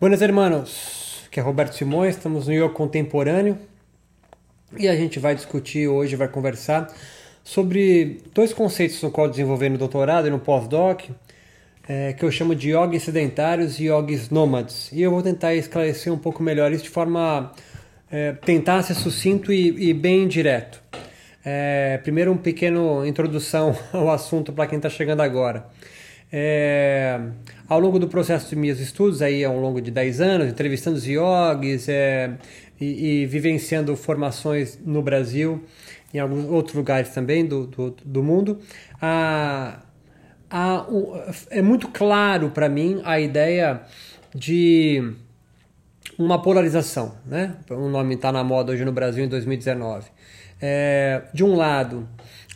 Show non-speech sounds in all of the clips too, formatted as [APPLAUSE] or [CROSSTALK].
Buenas hermanos, que é Roberto Simões, estamos no Yoga Contemporâneo e a gente vai discutir hoje, vai conversar sobre dois conceitos no qual desenvolvi no doutorado e no pós-doc, é, que eu chamo de yogis sedentários e yogis nômades. E eu vou tentar esclarecer um pouco melhor isso de forma é, tentar ser sucinto e, e bem direto. É, primeiro, um pequeno introdução [LAUGHS] ao assunto para quem está chegando agora. É, ao longo do processo de meus estudos, aí ao longo de 10 anos, entrevistando os yogis é, e, e, vivenciando formações no Brasil, em alguns outros lugares também do, do, do mundo, a, a, é muito claro para mim a ideia de uma polarização. Né? O nome está na moda hoje no Brasil em 2019. É, de um lado,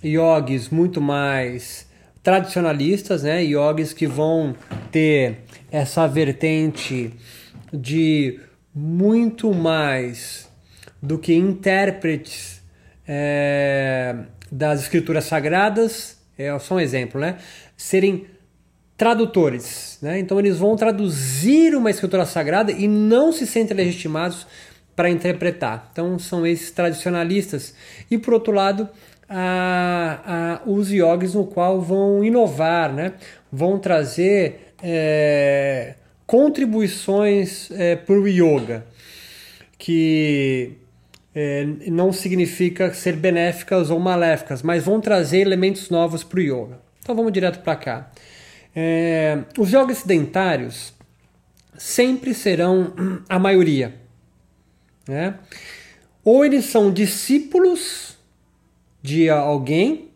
yogis muito mais tradicionalistas, né? Yogis que vão ter essa vertente de muito mais do que intérpretes é, das escrituras sagradas, é só um exemplo, né? Serem tradutores, né? Então eles vão traduzir uma escritura sagrada e não se sentem legitimados para interpretar. Então são esses tradicionalistas. E por outro lado, a, a, os yogis no qual vão inovar, né? vão trazer é, contribuições é, para o yoga, que é, não significa ser benéficas ou maléficas, mas vão trazer elementos novos para o yoga. Então vamos direto para cá. É, os yogas sedentários sempre serão a maioria. Né? Ou eles são discípulos de alguém,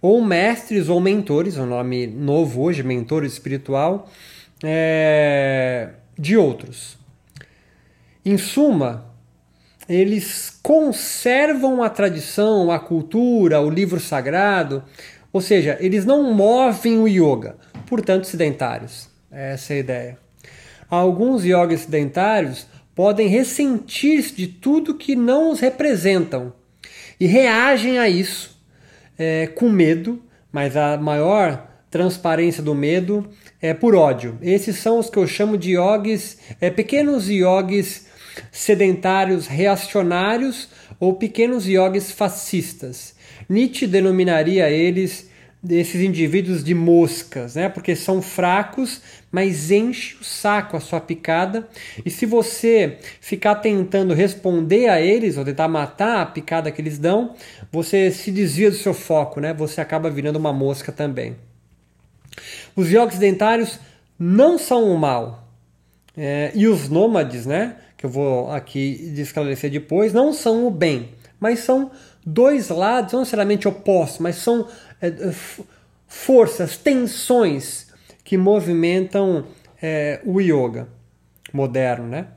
ou mestres ou mentores, um nome novo hoje, mentor espiritual, é, de outros. Em suma, eles conservam a tradição, a cultura, o livro sagrado, ou seja, eles não movem o yoga, portanto sedentários. Essa é a ideia. Alguns yogas sedentários podem ressentir-se de tudo que não os representam e reagem a isso é, com medo, mas a maior transparência do medo é por ódio. Esses são os que eu chamo de yogis, é, pequenos yogis sedentários reacionários ou pequenos yogis fascistas. Nietzsche denominaria eles desses indivíduos de moscas, né? Porque são fracos, mas enche o saco a sua picada. E se você ficar tentando responder a eles ou tentar matar a picada que eles dão, você se desvia do seu foco, né? Você acaba virando uma mosca também. Os jogos dentários não são o mal. É, e os nômades, né? Que eu vou aqui esclarecer depois, não são o bem, mas são dois lados, não necessariamente opostos, mas são forças, tensões que movimentam é, o yoga moderno, né?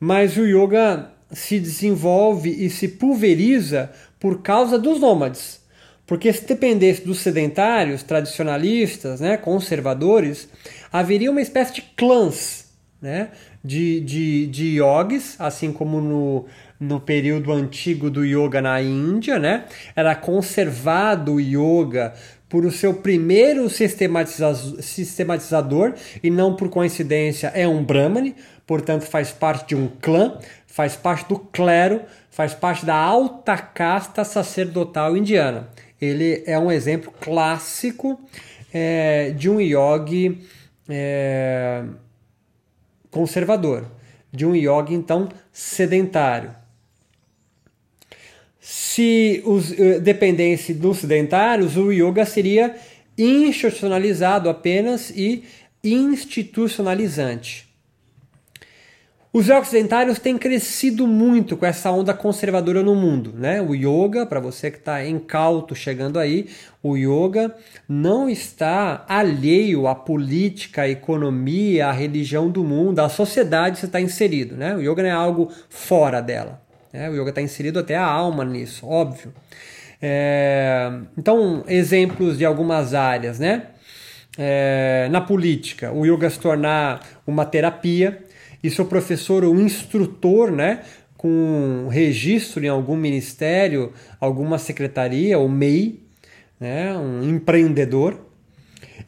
Mas o yoga se desenvolve e se pulveriza por causa dos nômades. Porque se dependesse dos sedentários, tradicionalistas, né, conservadores, haveria uma espécie de clãs né, de, de, de yogis, assim como no, no período antigo do yoga na Índia, né? Era conservado o yoga por o seu primeiro sistematizador e não por coincidência é um brahmane, portanto faz parte de um clã, faz parte do clero, faz parte da alta casta sacerdotal indiana. Ele é um exemplo clássico é, de um yogi é, conservador, de um yogi então sedentário. Se os, eh, dependesse dos sedentários, o yoga seria institucionalizado apenas e institucionalizante. Os jogos sedentários têm crescido muito com essa onda conservadora no mundo. Né? O yoga, para você que está incauto chegando aí, o yoga não está alheio à política, à economia, à religião do mundo, à sociedade que você está inserido. Né? O yoga não é algo fora dela. Né? O yoga está inserido até a alma nisso, óbvio. É, então, exemplos de algumas áreas, né? É, na política, o yoga se tornar uma terapia e seu professor ou instrutor, né? Com registro em algum ministério, alguma secretaria ou MEI, né? Um empreendedor.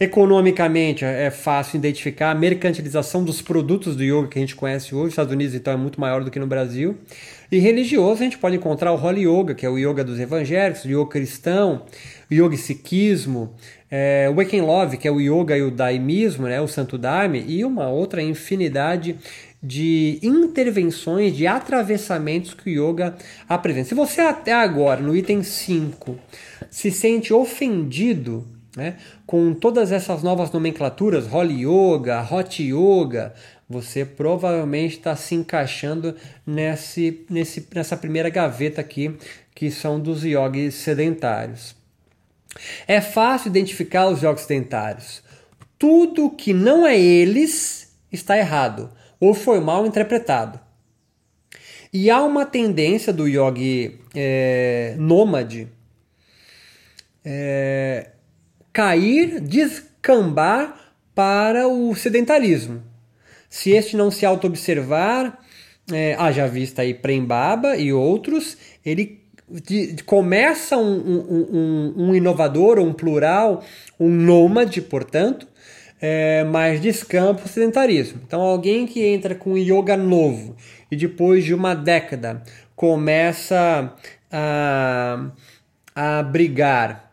Economicamente é fácil identificar a mercantilização dos produtos do yoga que a gente conhece hoje. Nos Estados Unidos então é muito maior do que no Brasil. E religioso a gente pode encontrar o Holy Yoga, que é o yoga dos evangélicos, o yoga cristão, o yoga sikhismo, é, o Waking Love, que é o yoga e o daimismo, né, o santo dharma, e uma outra infinidade de intervenções, de atravessamentos que o yoga apresenta. Se você até agora, no item 5, se sente ofendido né, com todas essas novas nomenclaturas, Holy Yoga, Hot Yoga, você provavelmente está se encaixando nesse, nesse, nessa primeira gaveta aqui, que são dos yogis sedentários. É fácil identificar os yogis sedentários. Tudo que não é eles está errado ou foi mal interpretado. E há uma tendência do yogi é, nômade é, cair, descambar para o sedentarismo. Se este não se auto-observar, é, haja vista aí Prembaba e outros, ele de, de, começa um, um, um, um, inovador, um plural, um nômade, portanto, é, mas descampa o sedentarismo. Então, alguém que entra com yoga novo e depois de uma década começa a, a brigar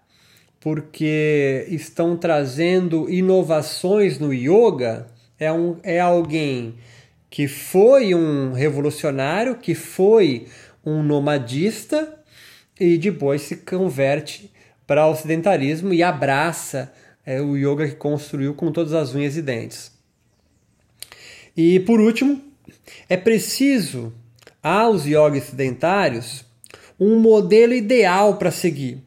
porque estão trazendo inovações no yoga, é, um, é alguém que foi um revolucionário, que foi um nomadista e depois se converte para o ocidentalismo e abraça é, o yoga que construiu com todas as unhas e dentes. E por último, é preciso aos yogis sedentários um modelo ideal para seguir.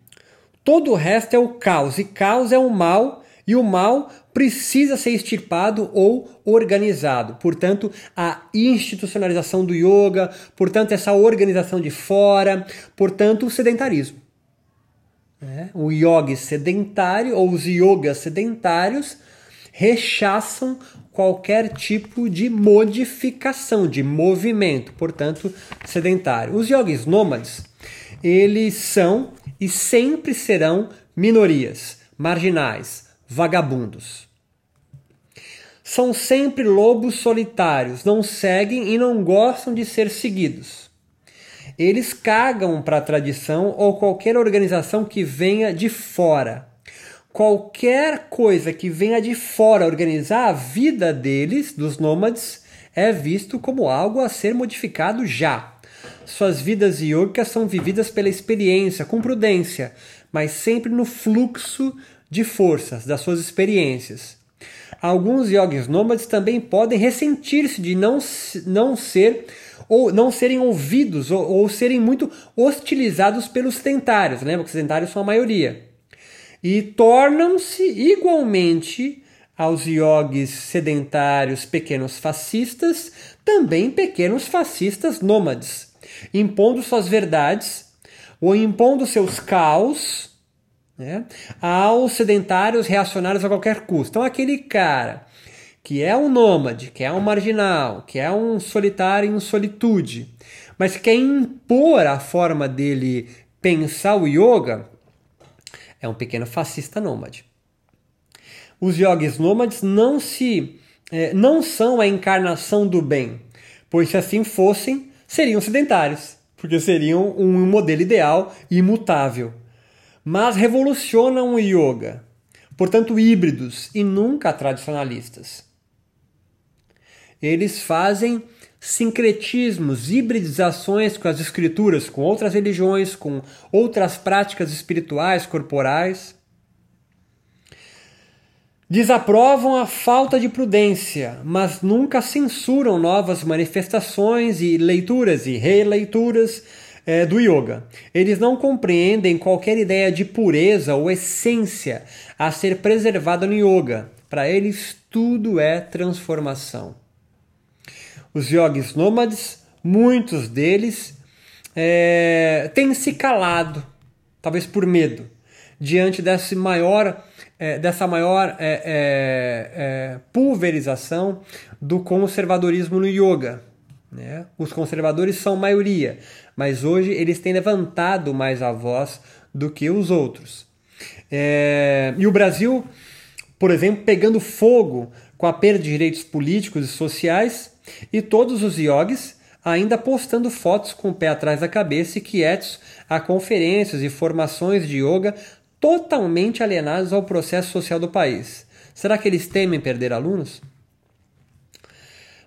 Todo o resto é o caos, e caos é o mal, e o mal precisa ser extirpado ou organizado. Portanto, a institucionalização do yoga, portanto, essa organização de fora, portanto, o sedentarismo. É, o yoga sedentário ou os yogas sedentários rechaçam qualquer tipo de modificação, de movimento, portanto, sedentário. Os yogis nômades, eles são e sempre serão minorias, marginais, vagabundos. São sempre lobos solitários, não seguem e não gostam de ser seguidos. Eles cagam para a tradição ou qualquer organização que venha de fora. Qualquer coisa que venha de fora organizar a vida deles, dos nômades, é visto como algo a ser modificado já. Suas vidas yogicas são vividas pela experiência, com prudência, mas sempre no fluxo de forças das suas experiências. Alguns yogis nômades também podem ressentir-se de não, não ser ou não serem ouvidos ou, ou serem muito hostilizados pelos sedentários, lembra que os sedentários são a maioria. E tornam-se igualmente aos yogis sedentários pequenos fascistas, também pequenos fascistas nômades, impondo suas verdades ou impondo seus caos né, aos sedentários reacionários a qualquer custo. Então, aquele cara que é um nômade, que é um marginal, que é um solitário em solitude, mas quer impor a forma dele pensar o yoga, é um pequeno fascista nômade. Os yogis nômades não se é, não são a encarnação do bem, pois se assim fossem, seriam sedentários, porque seriam um modelo ideal imutável mas revolucionam o yoga, portanto híbridos e nunca tradicionalistas. Eles fazem sincretismos, hibridizações com as escrituras, com outras religiões, com outras práticas espirituais, corporais. Desaprovam a falta de prudência, mas nunca censuram novas manifestações e leituras e releituras é, do yoga. Eles não compreendem qualquer ideia de pureza ou essência a ser preservada no yoga. Para eles, tudo é transformação. Os yogis nômades, muitos deles, é, têm se calado, talvez por medo, diante desse maior, é, dessa maior é, é, é pulverização do conservadorismo no yoga. Né? Os conservadores são maioria, mas hoje eles têm levantado mais a voz do que os outros. É... E o Brasil por exemplo, pegando fogo com a perda de direitos políticos e sociais, e todos os yogis ainda postando fotos com o pé atrás da cabeça e quietos a conferências e formações de yoga totalmente alienados ao processo social do país. Será que eles temem perder alunos?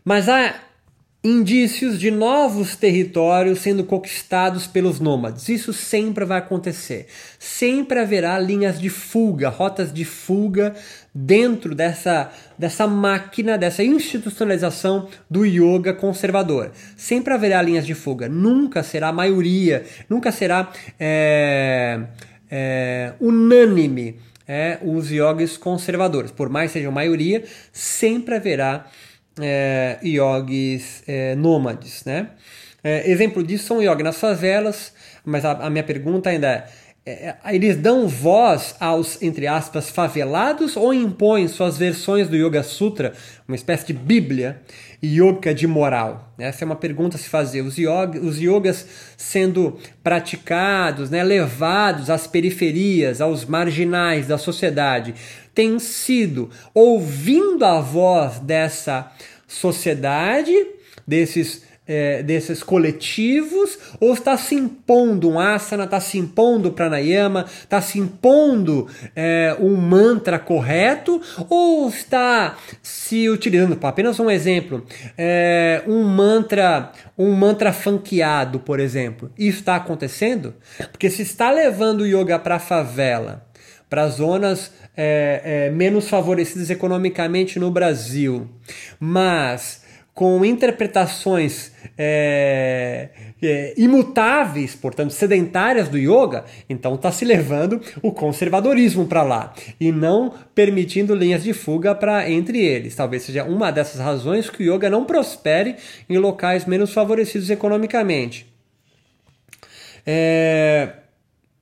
Mas há indícios de novos territórios sendo conquistados pelos nômades. Isso sempre vai acontecer. Sempre haverá linhas de fuga, rotas de fuga dentro dessa, dessa máquina, dessa institucionalização do yoga conservador. Sempre haverá linhas de fuga. Nunca será a maioria, nunca será é, é, unânime é, os yogis conservadores. Por mais sejam maioria, sempre haverá é, é, nômades. Né? É, exemplo disso são yogis nas favelas, mas a, a minha pergunta ainda é, é, eles dão voz aos, entre aspas, favelados ou impõem suas versões do Yoga Sutra, uma espécie de Bíblia, yoga de moral? Essa é uma pergunta a se fazer. Os, yoga, os yogas sendo praticados, né, levados às periferias, aos marginais da sociedade, têm sido ouvindo a voz dessa sociedade, desses é, desses coletivos ou está se impondo um asana, está se impondo pranayama, está se impondo é, um mantra correto ou está se utilizando, apenas um exemplo, é, um mantra um mantra funkeado, por exemplo. Isso está acontecendo? Porque se está levando o yoga para a favela, para zonas é, é, menos favorecidas economicamente no Brasil, mas com interpretações é, é, imutáveis, portanto sedentárias do yoga, então está se levando o conservadorismo para lá e não permitindo linhas de fuga para entre eles. Talvez seja uma dessas razões que o yoga não prospere em locais menos favorecidos economicamente. É,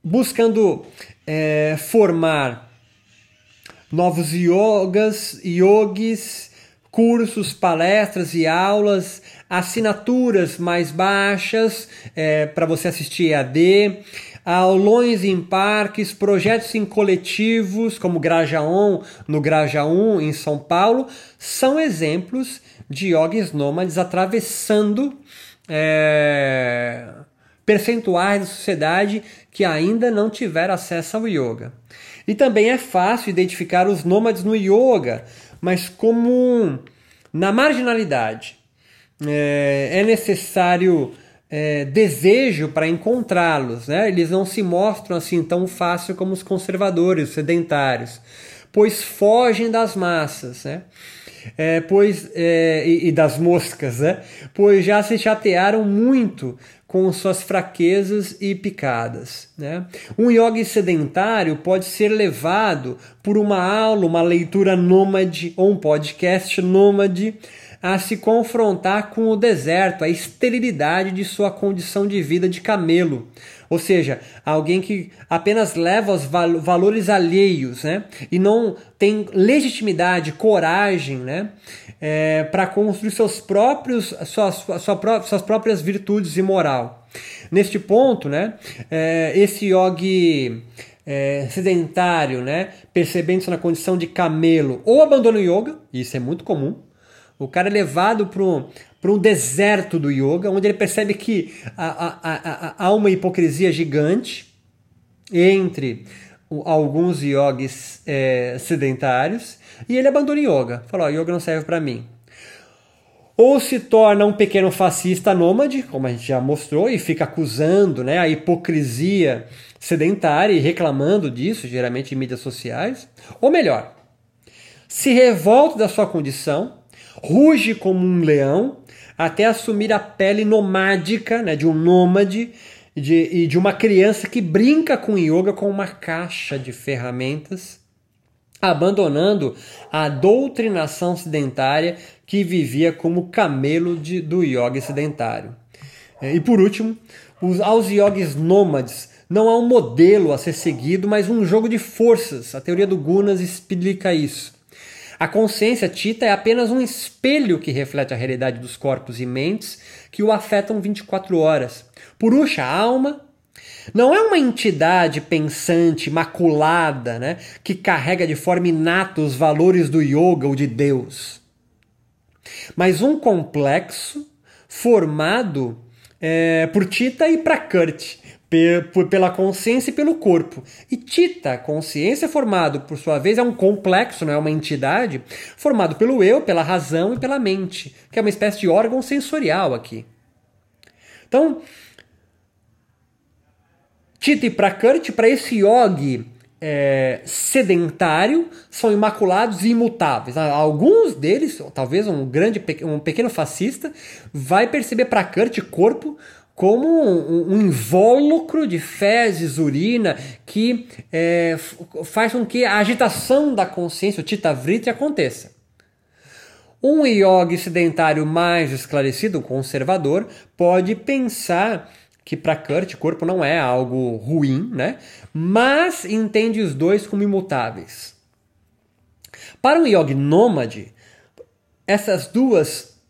buscando é, formar novos yogas, yogis cursos, palestras e aulas, assinaturas mais baixas é, para você assistir EAD, aulões em parques, projetos em coletivos, como Grajaon, no Grajaú, em São Paulo, são exemplos de yogis nômades atravessando é, percentuais da sociedade que ainda não tiveram acesso ao yoga. E também é fácil identificar os nômades no yoga, mas como na marginalidade é, é necessário é, desejo para encontrá-los. Né? Eles não se mostram assim tão fácil como os conservadores, os sedentários, pois fogem das massas. Né? É, pois é, e, e, das moscas, né? pois já se chatearam muito com suas fraquezas e picadas. Né? Um yogi sedentário pode ser levado por uma aula, uma leitura nômade ou um podcast nômade a se confrontar com o deserto, a esterilidade de sua condição de vida de camelo. Ou seja, alguém que apenas leva os val valores alheios né? e não tem legitimidade, coragem né? É, para construir seus próprios, suas, sua, suas próprias virtudes e moral. Neste ponto, né, é, esse yogi é, sedentário, né, percebendo-se na condição de camelo, ou abandona o yoga, isso é muito comum, o cara é levado para um, deserto do yoga, onde ele percebe que há, uma hipocrisia gigante entre alguns yogis é, sedentários e ele abandona yoga. Fala: o yoga não serve para mim. Ou se torna um pequeno fascista nômade, como a gente já mostrou, e fica acusando né, a hipocrisia sedentária e reclamando disso, geralmente em mídias sociais. Ou melhor, se revolta da sua condição ruge como um leão até assumir a pele nomádica né, de um nômade de, e de uma criança que brinca com yoga com uma caixa de ferramentas, abandonando a doutrinação sedentária que vivia como camelo de, do yoga sedentário. E por último, os, aos yogis nômades não há um modelo a ser seguido, mas um jogo de forças. A teoria do Gunas explica isso. A consciência Tita é apenas um espelho que reflete a realidade dos corpos e mentes que o afetam 24 horas. Purusha, a alma, Não é uma entidade pensante, maculada, né, que carrega de forma inata os valores do yoga ou de Deus, mas um complexo formado é, por Tita e Prakrti, pela consciência e pelo corpo. E Tita, consciência formado, por sua vez, é um complexo, não é uma entidade, formado pelo eu, pela razão e pela mente, que é uma espécie de órgão sensorial aqui. Então, Tita e Prakrti, para esse yogi é, sedentário, são imaculados e imutáveis. Alguns deles, talvez um grande, um pequeno fascista, vai perceber Prakrti, corpo, como um, um, invólucro de fezes, urina, que é, faz com que a agitação da consciência, o Tita Vritti, aconteça. Um yogi sedentário mais esclarecido, conservador, pode pensar que para Kurt corpo não é algo ruim, né? Mas entende os dois como imutáveis. Para um yogi nômade, essas duas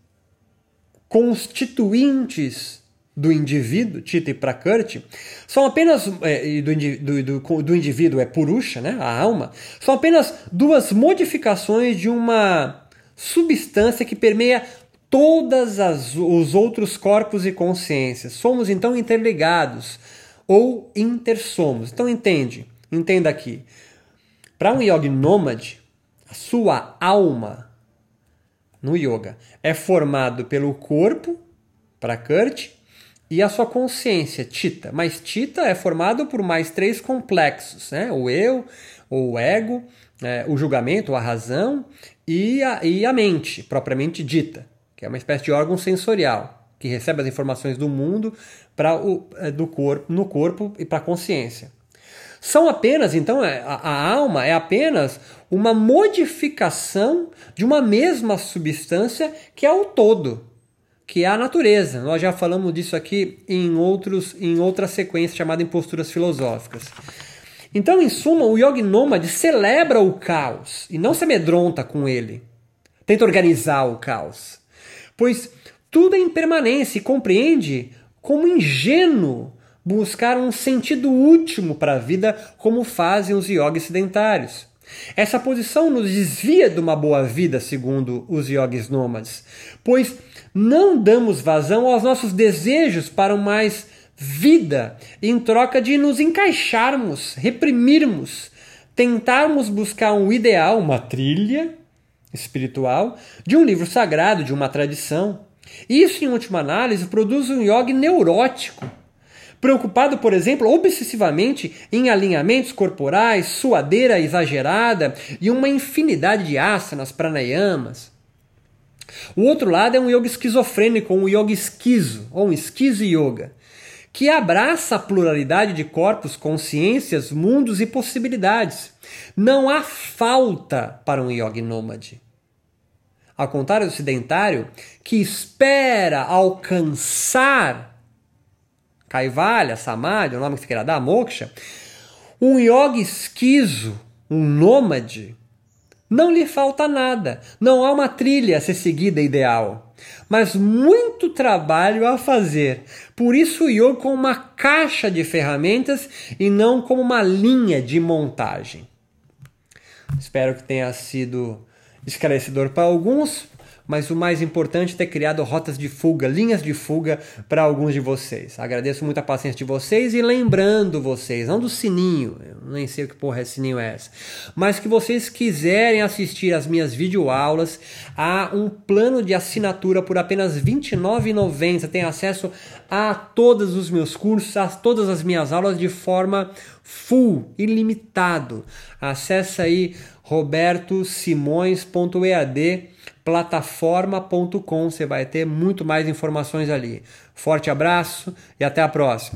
constituintes do indivíduo, Tita e Prakrti, são apenas é, do, do, do, indivíduo é Purusha, né, a alma, são apenas duas modificações de uma substância que permeia todos os outros corpos e consciências. Somos então interligados ou intersomos. Então entende, entenda aqui. Para um yogi nômade, a sua alma no yoga é formado pelo corpo, Prakrti, e a sua consciência, Tita. Mas Tita é formado por mais três complexos, né? O eu, o ego, é, o julgamento, a razão e a, e a mente, propriamente dita, que é uma espécie de órgão sensorial que recebe as informações do mundo para o é, do corpo, no corpo e para a consciência. São apenas, então, é, a, a alma é apenas uma modificação de uma mesma substância que é o todo que é a natureza. Nós já falamos disso aqui em, outros, em outra sequência chamada Imposturas Filosóficas. Então, em suma, o yogi nômade celebra o caos e não se amedronta com ele. Tenta organizar o caos. Pois tudo é impermanência e compreende como ingênuo buscar um sentido último para a vida, como fazem os yogis sedentários. Essa posição nos desvia de uma boa vida, segundo os yogis nômades, pois não damos vazão aos nossos desejos para mais vida em troca de nos encaixarmos, reprimirmos, tentarmos buscar um ideal, uma trilha espiritual, de um livro sagrado, de uma tradição. Isso, em última análise, produz um yogi neurótico, preocupado, por exemplo, obsessivamente em alinhamentos corporais, suadeira exagerada e uma infinidade de asanas, pranayamas. O outro lado é um yoga esquizofrênico, um yoga esquizo, ou um esquizo yoga, que abraça a pluralidade de corpos, consciências, mundos e possibilidades. Não há falta para um yoga nômade. Ao contrário do sedentário, que espera alcançar Kaivalya, Samadhi, o nome que você queira dar, Moksha, um yoga esquizo, um nômade, não lhe falta nada, não há uma trilha a ser seguida ideal, mas muito trabalho a fazer. Por isso o yoga como uma caixa de ferramentas e não como uma linha de montagem. Espero que tenha sido esclarecedor para alguns mas o mais importante é ter criado rotas de fuga, linhas de fuga para alguns de vocês. Agradeço muito a paciência de vocês e lembrando vocês, não do sininho, eu nem sei o que porra é sininho é essa, mas que vocês quiserem assistir as minhas videoaulas, há um plano de assinatura por apenas R$ 29,90. Tem acesso a todos os meus cursos, a todas as minhas aulas de forma full, ilimitado. Acesse aí robertosimões.ead plataforma.com. Você vai ter muito mais informações ali. Forte abraço e até a próxima.